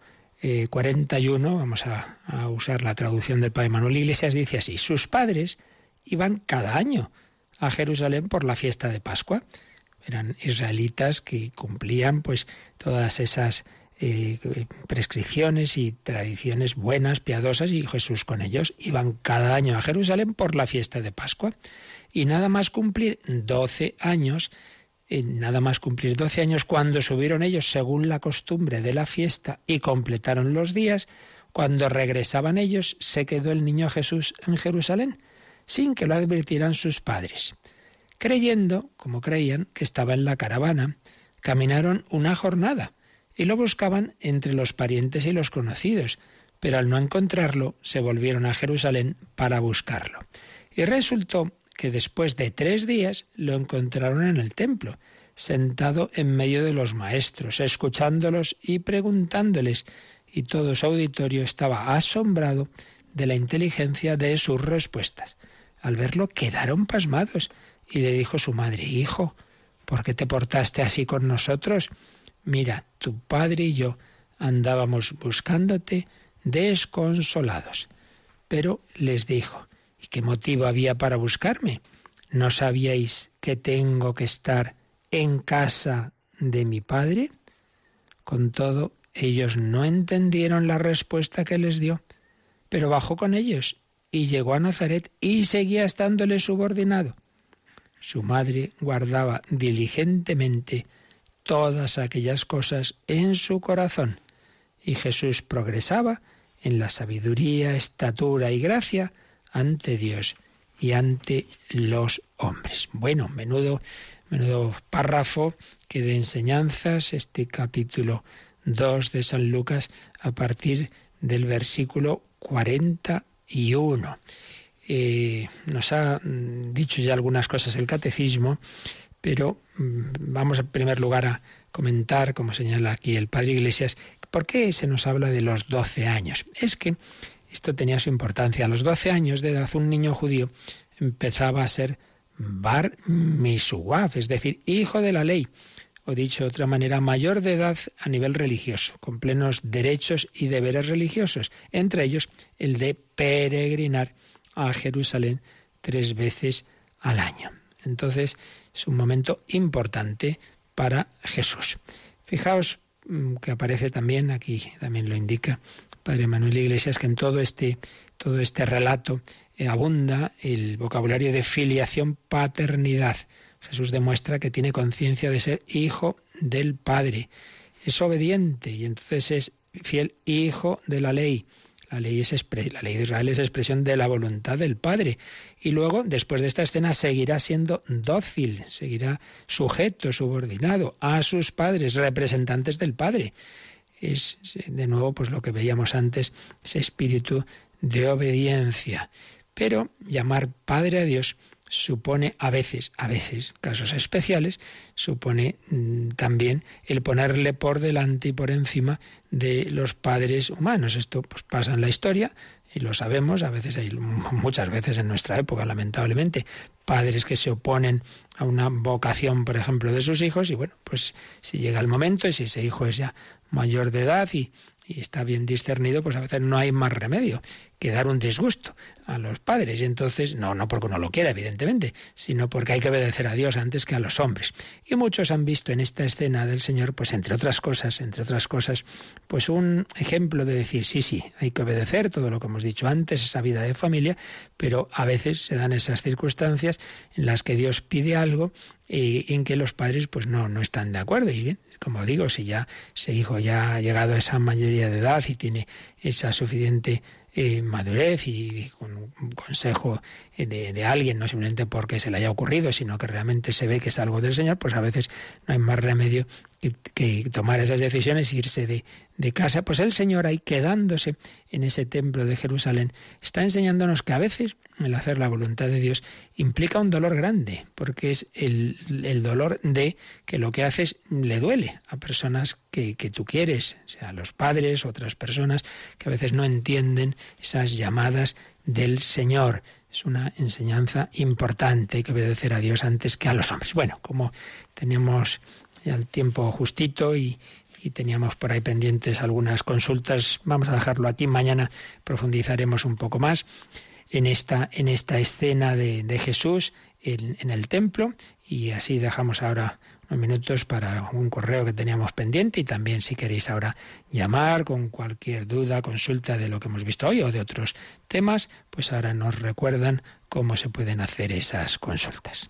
41, eh, vamos a, a, usar la traducción del Padre Manuel Iglesias, dice así, sus padres iban cada año a Jerusalén por la fiesta de Pascua. Eran israelitas que cumplían pues todas esas eh, prescripciones y tradiciones buenas, piadosas, y Jesús con ellos iban cada año a Jerusalén por la fiesta de Pascua. Y nada más cumplir 12 años, eh, nada más cumplir 12 años, cuando subieron ellos según la costumbre de la fiesta y completaron los días, cuando regresaban ellos, se quedó el niño Jesús en Jerusalén, sin que lo advirtieran sus padres. Creyendo, como creían, que estaba en la caravana, caminaron una jornada y lo buscaban entre los parientes y los conocidos, pero al no encontrarlo se volvieron a Jerusalén para buscarlo. Y resultó que después de tres días lo encontraron en el templo, sentado en medio de los maestros, escuchándolos y preguntándoles, y todo su auditorio estaba asombrado de la inteligencia de sus respuestas. Al verlo quedaron pasmados y le dijo su madre, Hijo, ¿por qué te portaste así con nosotros? Mira, tu padre y yo andábamos buscándote desconsolados. Pero les dijo, ¿y qué motivo había para buscarme? ¿No sabíais que tengo que estar en casa de mi padre? Con todo, ellos no entendieron la respuesta que les dio, pero bajó con ellos y llegó a Nazaret y seguía estándole subordinado. Su madre guardaba diligentemente todas aquellas cosas en su corazón. Y Jesús progresaba en la sabiduría, estatura y gracia ante Dios y ante los hombres. Bueno, menudo, menudo párrafo que de enseñanzas este capítulo 2 de San Lucas a partir del versículo 41. Eh, nos ha mm, dicho ya algunas cosas el catecismo pero mm, vamos en primer lugar a comentar, como señala aquí el padre Iglesias, por qué se nos habla de los 12 años. Es que esto tenía su importancia. A los 12 años de edad, un niño judío empezaba a ser bar misuaf, es decir, hijo de la ley, o dicho de otra manera, mayor de edad a nivel religioso, con plenos derechos y deberes religiosos, entre ellos el de peregrinar a Jerusalén tres veces al año. Entonces es un momento importante para Jesús. Fijaos mm, que aparece también, aquí también lo indica Padre Manuel Iglesias, que en todo este, todo este relato eh, abunda el vocabulario de filiación paternidad. Jesús demuestra que tiene conciencia de ser hijo del Padre. Es obediente y entonces es fiel hijo de la ley. La ley, es la ley de Israel es expresión de la voluntad del Padre. Y luego, después de esta escena, seguirá siendo dócil, seguirá sujeto, subordinado a sus padres, representantes del Padre. Es de nuevo, pues lo que veíamos antes, ese espíritu de obediencia. Pero llamar Padre a Dios supone a veces, a veces, casos especiales, supone mm, también el ponerle por delante y por encima de los padres humanos. Esto pues pasa en la historia y lo sabemos, a veces hay muchas veces en nuestra época, lamentablemente, padres que se oponen a una vocación, por ejemplo, de sus hijos y bueno, pues si llega el momento y si ese hijo es ya mayor de edad y, y está bien discernido, pues a veces no hay más remedio que dar un disgusto a los padres. Y entonces, no, no porque uno lo quiera, evidentemente, sino porque hay que obedecer a Dios antes que a los hombres. Y muchos han visto en esta escena del Señor, pues entre otras cosas, entre otras cosas, pues un ejemplo de decir, sí, sí, hay que obedecer todo lo que hemos dicho antes, esa vida de familia, pero a veces se dan esas circunstancias en las que Dios pide algo y en que los padres pues no, no están de acuerdo. Y bien, como digo, si ya ese hijo ya ha llegado a esa mayoría de edad y tiene esa suficiente eh, madurez y con un consejo de, de, alguien, no simplemente porque se le haya ocurrido, sino que realmente se ve que es algo del Señor, pues a veces no hay más remedio que, tomar esas decisiones e irse de, de, casa. Pues el Señor ahí quedándose en ese templo de Jerusalén está enseñándonos que a veces el hacer la voluntad de Dios implica un dolor grande, porque es el, dolor de que lo que haces le duele a personas que, que tú quieres, sea a los padres, otras personas que a veces no entienden esas llamadas del Señor. Es una enseñanza importante, hay que obedecer a Dios antes que a los hombres. Bueno, como tenemos ya el tiempo justito y, teníamos por ahí pendientes algunas consultas. Vamos a dejarlo aquí. Mañana profundizaremos un poco más en esta, en esta escena de, de Jesús en, el templo y así dejamos ahora unos minutos para un correo que teníamos pendiente y también si queréis ahora llamar con cualquier duda, consulta de lo que hemos visto hoy o de otros temas, pues ahora nos recuerdan cómo se pueden hacer esas consultas.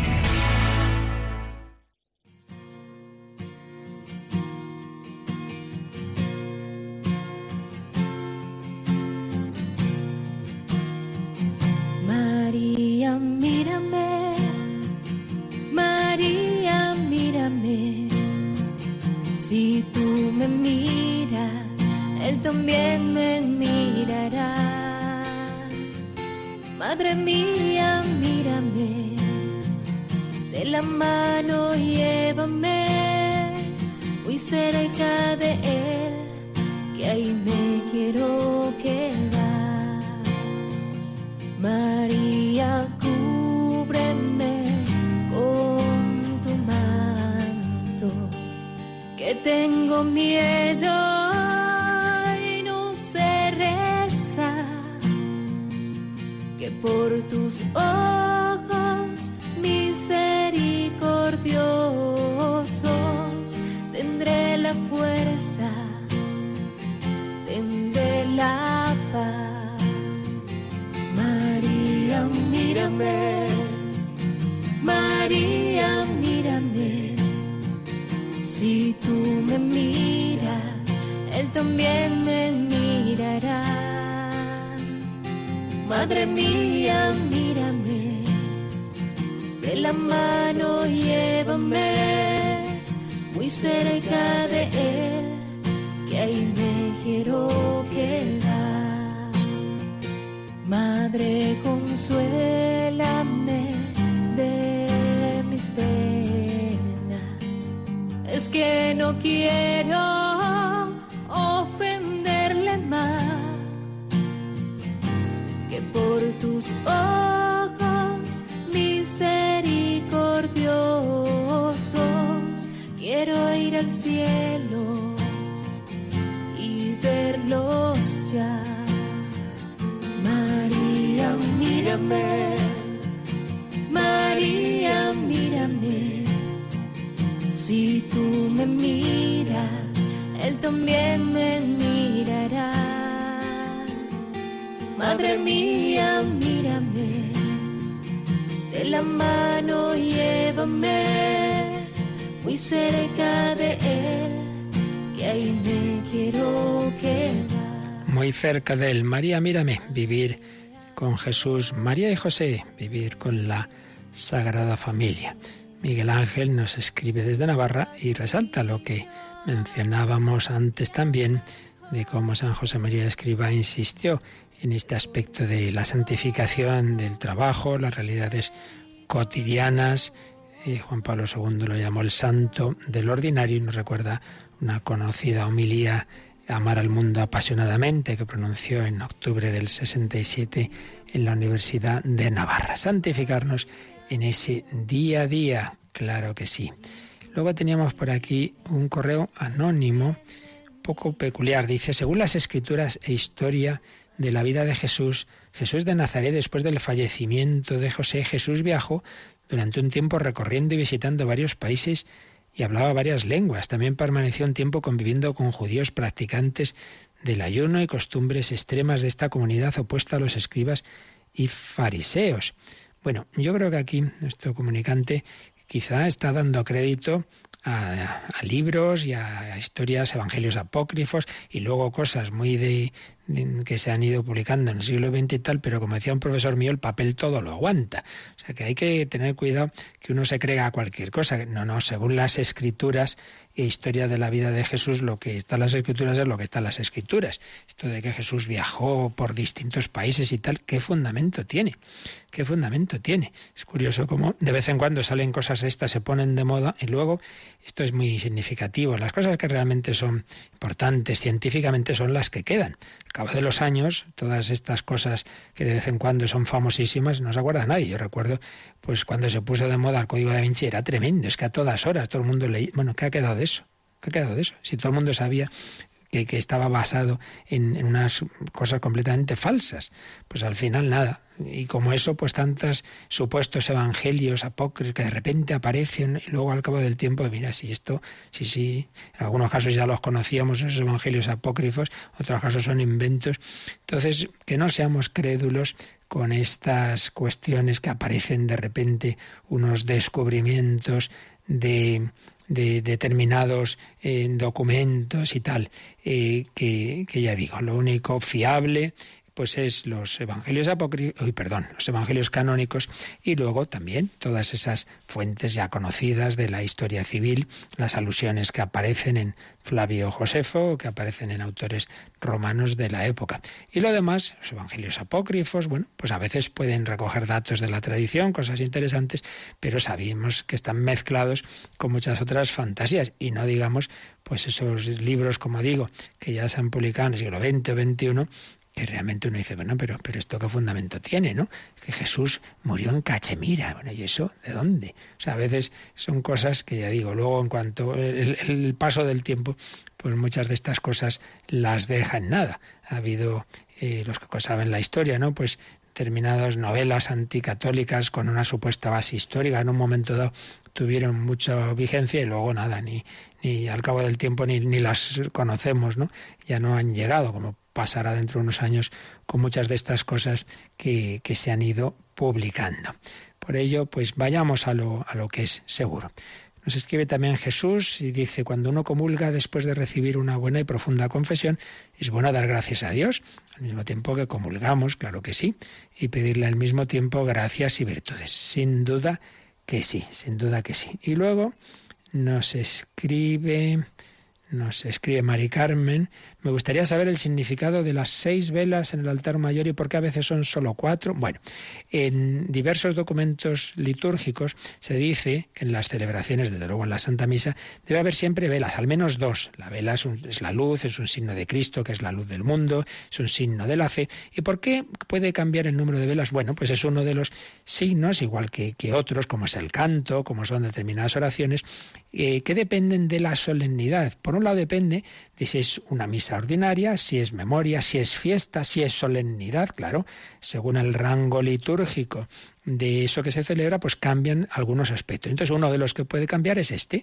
Madre mía, mírame, de la mano llévame, muy cerca de Él, que ahí me quiero quedar. Madre, consuélame de mis penas. Es que no quiero ojos misericordiosos quiero ir al cielo y verlos ya. María, mírame, María, mírame, si tú me miras, Él también me mirará. Madre mía, mírame, de la mano llévame, muy cerca de Él, que ahí me quiero quedar. muy cerca de él. María, mírame, vivir con Jesús, María y José, vivir con la Sagrada Familia. Miguel Ángel nos escribe desde Navarra y resalta lo que mencionábamos antes también de cómo San José María Escriba insistió en este aspecto de la santificación del trabajo, las realidades cotidianas. Y Juan Pablo II lo llamó el santo del ordinario y nos recuerda una conocida homilía Amar al mundo apasionadamente que pronunció en octubre del 67 en la Universidad de Navarra. Santificarnos en ese día a día, claro que sí. Luego teníamos por aquí un correo anónimo, poco peculiar. Dice, según las escrituras e historia de la vida de Jesús, Jesús de Nazaret, después del fallecimiento de José, Jesús viajó durante un tiempo recorriendo y visitando varios países y hablaba varias lenguas. También permaneció un tiempo conviviendo con judíos practicantes del ayuno y costumbres extremas de esta comunidad opuesta a los escribas y fariseos. Bueno, yo creo que aquí nuestro comunicante quizá está dando crédito a, libros y a, historias, evangelios apócrifos y luego cosas muy de, que se han ido publicando en el siglo XX y tal, pero como decía un profesor mío, el papel todo lo aguanta. O sea que hay que tener cuidado que uno se crea cualquier cosa. No, no, según las escrituras historia de la vida de Jesús, lo que está en las escrituras es lo que está en las escrituras. Esto de que Jesús viajó por distintos países y tal, ¿qué fundamento tiene? ¿Qué fundamento tiene? Es curioso cómo de vez en cuando salen cosas de estas, se ponen de moda y luego esto es muy significativo. Las cosas que realmente son importantes científicamente son las que quedan. Al cabo de los años, todas estas cosas que de vez en cuando son famosísimas, no se acuerda nadie. Yo recuerdo, pues cuando se puso de moda el Código de Vinci era tremendo, es que a todas horas todo el mundo leía. Bueno, ¿qué ha quedado de eso? ¿Qué ha quedado de eso? Si todo el mundo sabía que, estaba basado en, unas cosas completamente falsas. Pues al final nada. Y como eso, pues tantos supuestos evangelios apócrifos que de repente aparecen y luego al cabo del tiempo, mira, si esto, sí, sí, en algunos casos ya los conocíamos, esos evangelios apócrifos, otros casos son inventos. Entonces, que no seamos crédulos con estas cuestiones que aparecen de repente, unos descubrimientos de de determinados eh, documentos y tal, eh, que, que ya digo, lo único fiable pues es los evangelios apócrifos, perdón, los evangelios canónicos y luego también todas esas fuentes ya conocidas de la historia civil, las alusiones que aparecen en Flavio Josefo, que aparecen en autores romanos de la época. Y lo demás, los evangelios apócrifos, bueno, pues a veces pueden recoger datos de la tradición, cosas interesantes, pero sabemos que están mezclados con muchas otras fantasías y no digamos pues esos libros, como digo, que ya se han publicado en el siglo XX o XXI, que realmente uno dice, bueno, pero, pero esto qué fundamento tiene, ¿no? Que Jesús murió en Cachemira, bueno, ¿y eso de dónde? O sea, a veces son cosas que ya digo, luego en cuanto el, paso del tiempo, pues muchas de estas cosas las deja en nada. Ha habido eh, los que saben la historia, ¿no? Pues determinadas novelas anticatólicas con una supuesta base histórica en un momento dado tuvieron mucha vigencia y luego nada, ni, ni al cabo del tiempo ni, ni las conocemos, ¿no? Ya no han llegado, como pasará dentro de unos años con muchas de estas cosas que, se han ido publicando. Por ello, pues vayamos a lo, a lo que es seguro. Nos escribe también Jesús y dice, cuando uno comulga después de recibir una buena y profunda confesión, es bueno dar gracias a Dios, al mismo tiempo que comulgamos, claro que sí, y pedirle al mismo tiempo gracias y virtudes. Sin duda que sí, sin duda que sí. Y luego nos escribe nos escribe Mari Carmen, me gustaría saber el significado de las seis velas en el altar mayor y por qué a veces son solo cuatro. Bueno, en diversos documentos litúrgicos se dice que en las celebraciones, desde luego en la Santa Misa, debe haber siempre velas, al menos dos. La vela es, la luz, es un signo de Cristo, que es la luz del mundo, es un signo de la fe. ¿Y por qué puede cambiar el número de velas? Bueno, pues es uno de los signos, igual que, otros, como es el canto, como son determinadas oraciones, eh, que dependen de la solemnidad. Por un lado depende si es una misa ordinaria, si es memoria, si es fiesta, si es solemnidad, claro, según el rango litúrgico de eso que se celebra, pues cambian algunos aspectos. Entonces, uno de los que puede cambiar es este.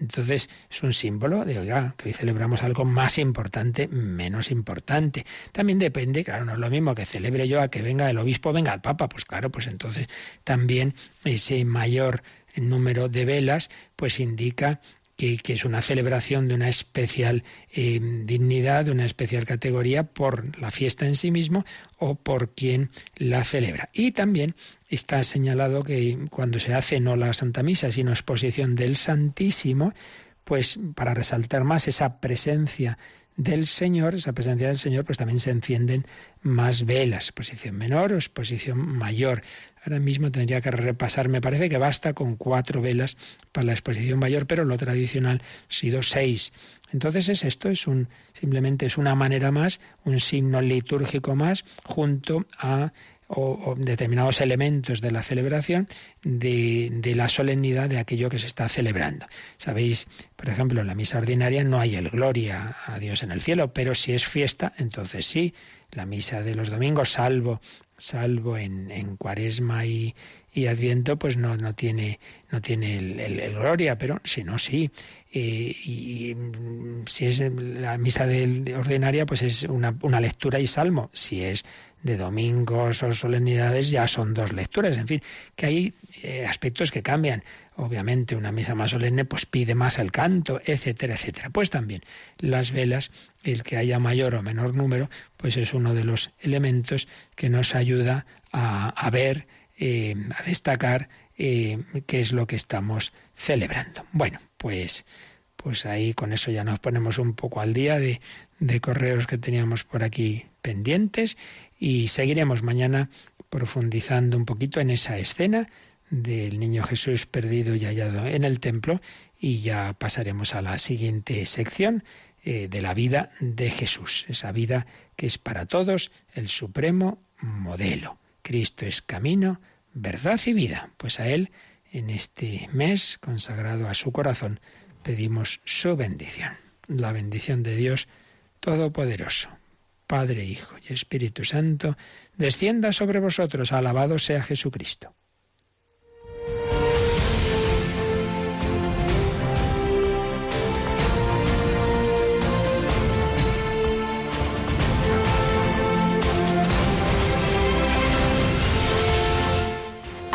Entonces, es un símbolo de, oiga, que hoy celebramos algo más importante, menos importante. También depende, claro, no es lo mismo que celebre yo a que venga el obispo, venga el papa, pues claro, pues entonces también ese mayor número de velas, pues indica que, es una celebración de una especial eh, dignidad, de una especial categoría por la fiesta en sí mismo o por quien la celebra. Y también está señalado que cuando se hace no la Santa Misa, sino exposición del Santísimo, pues para resaltar más esa presencia del Señor, esa presencia del Señor, pues también se encienden más velas, exposición menor o exposición mayor. Ahora mismo tendría que repasar, me parece que basta con cuatro velas para la exposición mayor, pero lo tradicional ha sido seis. Entonces es esto, es un, simplemente es una manera más, un signo litúrgico más, junto a o, determinados elementos de la celebración de, de, la solemnidad de aquello que se está celebrando. Sabéis, por ejemplo, en la misa ordinaria no hay el gloria a Dios en el cielo, pero si es fiesta, entonces sí, la misa de los domingos, salvo, salvo en, en cuaresma y, y Adviento, pues no, no tiene, no tiene el, gloria, pero si no, sí. Eh, y si es la misa de, ordinaria, pues es una, una lectura y salmo. Si es de domingos o solemnidades ya son dos lecturas. En fin, que hay eh, aspectos que cambian. Obviamente una misa más solemne pues pide más el canto, etcétera, etcétera. Pues también las velas, el que haya mayor o menor número, pues es uno de los elementos que nos ayuda a, ver, eh, a destacar eh, qué es lo que estamos celebrando. Bueno, pues pues ahí con eso ya nos ponemos un poco al día de, correos que teníamos por aquí pendientes y seguiremos mañana profundizando un poquito en esa escena del niño Jesús perdido y hallado en el templo y ya pasaremos a la siguiente sección eh, de la vida de Jesús, esa vida que es para todos el supremo modelo. Cristo es camino, verdad y vida. Pues a Él, en este mes consagrado a su corazón, pedimos su bendición. La bendición de Dios Todopoderoso, Padre, Hijo y Espíritu Santo, descienda sobre vosotros. Alabado sea Jesucristo.